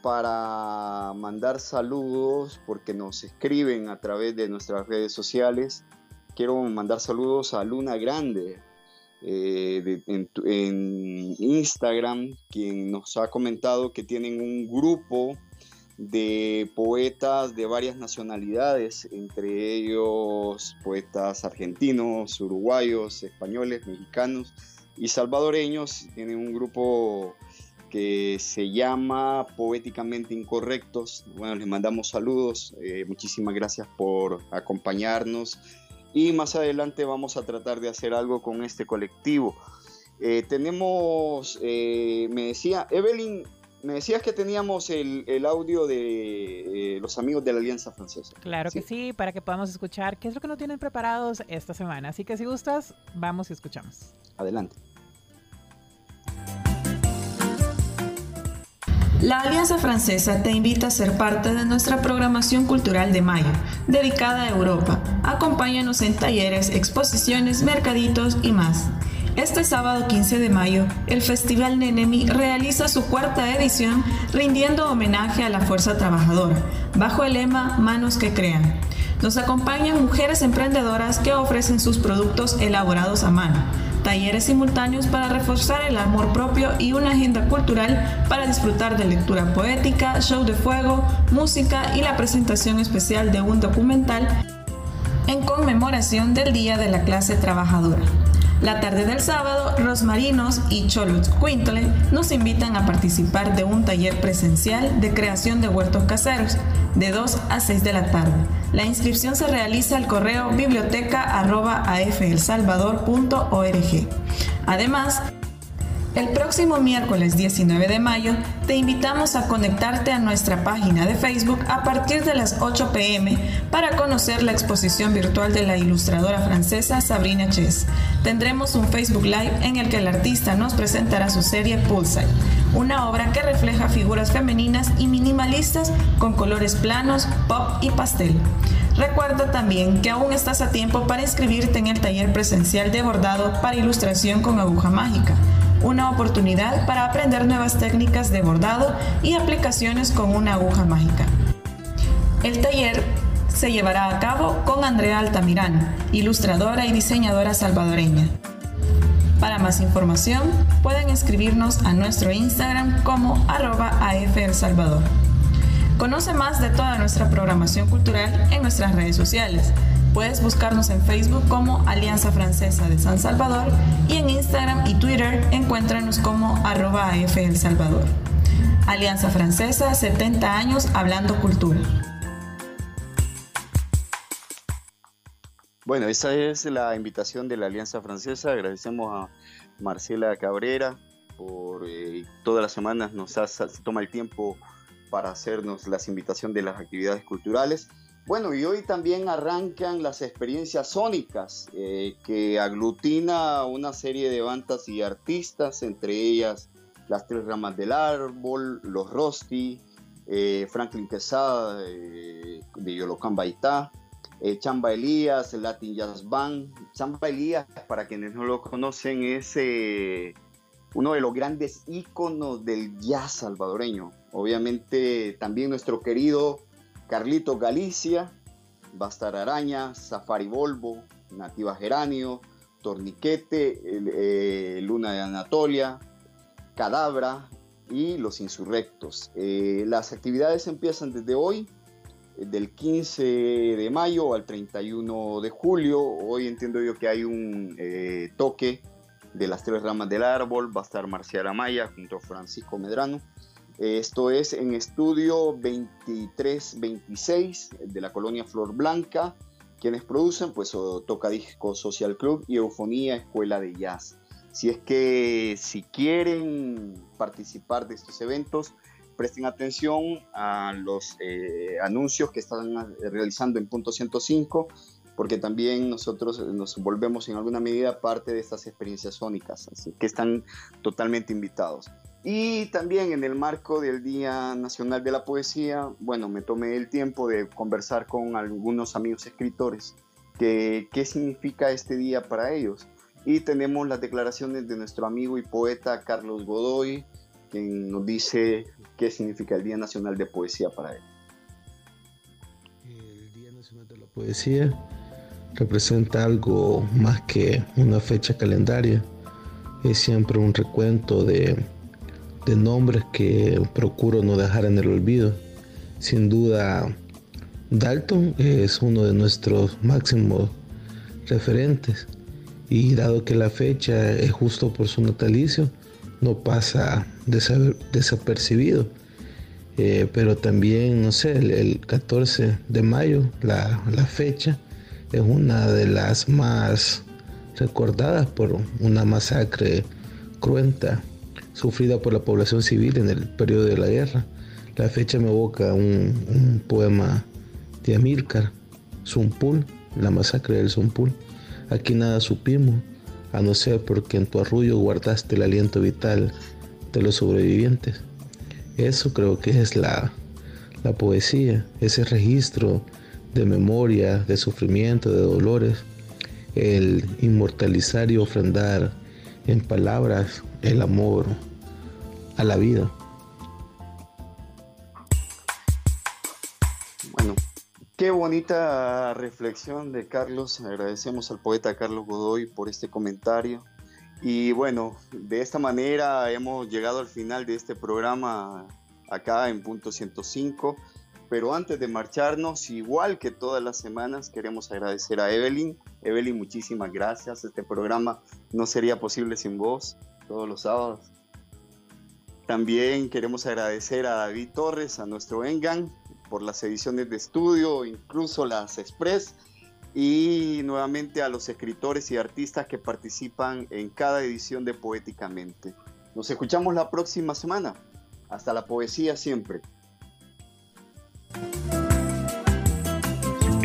para mandar saludos porque nos escriben a través de nuestras redes sociales quiero mandar saludos a Luna Grande eh, en, Instagram, quien nos ha comentado que tienen un grupo de poetas de varias nacionalidades, entre ellos poetas argentinos, uruguayos, españoles, mexicanos y salvadoreños. Tienen un grupo que se llama Poéticamente Incorrectos. Bueno, les mandamos saludos. Eh, muchísimas gracias por acompañarnos y más adelante vamos a tratar de hacer algo con este colectivo. Eh, tenemos, eh, me decía, Evelyn, me decías que teníamos el, audio de eh, los amigos de la Alianza Francesa. Claro que sí, para que podamos escuchar qué es lo que nos tienen preparados esta semana. Así que si gustas, vamos y escuchamos. Adelante. La Alianza Francesa te invita a ser parte de nuestra programación cultural de mayo, dedicada a Europa. Acompáñanos en talleres, exposiciones, mercaditos y más. Este sábado 15 de mayo, el Festival Nenemi realiza su cuarta edición rindiendo homenaje a la fuerza trabajadora, bajo el lema Manos que Crean. Nos acompañan mujeres emprendedoras que ofrecen sus productos elaborados a mano talleres simultáneos para reforzar el amor propio y una agenda cultural para disfrutar de lectura poética, show de fuego, música y la presentación especial de un documental en conmemoración del Día de la Clase Trabajadora. La tarde del sábado, Rosmarinos y Cholut Quintle nos invitan a participar de un taller presencial de creación de huertos caseros de 2 a 6 de la tarde. La inscripción se realiza al correo biblioteca.afelsalvador.org. Además, el próximo miércoles 19 de mayo te invitamos a conectarte a nuestra página de Facebook a partir de las 8 pm para conocer la exposición virtual de la ilustradora francesa Sabrina Chess. Tendremos un Facebook Live en el que el artista nos presentará su serie Pulsar, una obra que refleja figuras femeninas y minimalistas con colores planos, pop y pastel. Recuerda también que aún estás a tiempo para inscribirte en el taller presencial de bordado para ilustración con aguja mágica una oportunidad para aprender nuevas técnicas de bordado y aplicaciones con una aguja mágica. El taller se llevará a cabo con Andrea Altamirano, ilustradora y diseñadora salvadoreña. Para más información, pueden escribirnos a nuestro Instagram como arroba Salvador. Conoce más de toda nuestra programación cultural en nuestras redes sociales Puedes buscarnos en Facebook como Alianza Francesa de San Salvador y en Instagram y Twitter encuéntranos como arroba AF El Salvador. Alianza Francesa, 70 años hablando cultura. Bueno, esa es la invitación de la Alianza Francesa. Agradecemos a Marcela Cabrera por eh, todas las semanas nos toma el tiempo para hacernos las invitaciones de las actividades culturales. Bueno, y hoy también arrancan las experiencias sónicas, eh, que aglutina una serie de bandas y artistas, entre ellas las Tres Ramas del Árbol, Los Rosti, eh, Franklin Quesada de Yolocán Baitá, eh, Chamba Elías, el Latin Jazz Band. Chamba Elías, para quienes no lo conocen, es eh, uno de los grandes íconos del jazz salvadoreño. Obviamente también nuestro querido Carlito Galicia, Bastar Araña, Safari Volvo, Nativa Geranio, Torniquete, Luna de Anatolia, Cadabra y Los Insurrectos. las actividades empiezan desde hoy del 15 de mayo al 31 de julio. Hoy entiendo yo que hay un eh, toque de las tres ramas del árbol. Va a estar Marcial Amaya junto a Francisco Medrano. Esto es en estudio 2326 de la colonia Flor Blanca. Quienes producen, pues Toca Disco Social Club y Eufonía Escuela de Jazz. Si es que si quieren participar de estos eventos, presten atención a los eh, anuncios que están realizando en punto 105, porque también nosotros nos volvemos en alguna medida parte de estas experiencias sónicas, así que están totalmente invitados. Y también en el marco del Día Nacional de la Poesía, bueno, me tomé el tiempo de conversar con algunos amigos escritores, que, qué significa este día para ellos. Y tenemos las declaraciones de nuestro amigo y poeta Carlos Godoy, quien nos dice qué significa el Día Nacional de Poesía para él. El Día Nacional de la Poesía representa algo más que una fecha calendaria. Es siempre un recuento de, de nombres que procuro no dejar en el olvido. Sin duda, Dalton es uno de nuestros máximos referentes y dado que la fecha es justo por su natalicio, no pasa desapercibido. Eh, pero también, no sé, el, 14 de mayo, la, fecha, es una de las más recordadas por una masacre cruenta sufrida por la población civil en el periodo de la guerra. La fecha me evoca un, poema de Amílcar, Zumpul, la masacre del Zumpul. Aquí nada supimos, a no ser porque en tu arrullo guardaste el aliento vital de los sobrevivientes. Eso creo que es la poesía, ese registro de memoria, de sufrimiento, de dolores, el inmortalizar y ofrendar en palabras el amor a la vida. Qué bonita reflexión de Carlos. Agradecemos al poeta Carlos Godoy por este comentario. Y bueno, de esta manera hemos llegado al final de este programa acá en punto 105. Pero antes de marcharnos, igual que todas las semanas, queremos agradecer a Evelyn. Evelyn, muchísimas gracias. Este programa no sería posible sin vos todos los sábados. También queremos agradecer a David Torres, a nuestro Engan, por las ediciones de estudio, incluso las Express, y nuevamente a los escritores y artistas que participan en cada edición de Poéticamente. Nos escuchamos la próxima semana. Hasta la poesía siempre.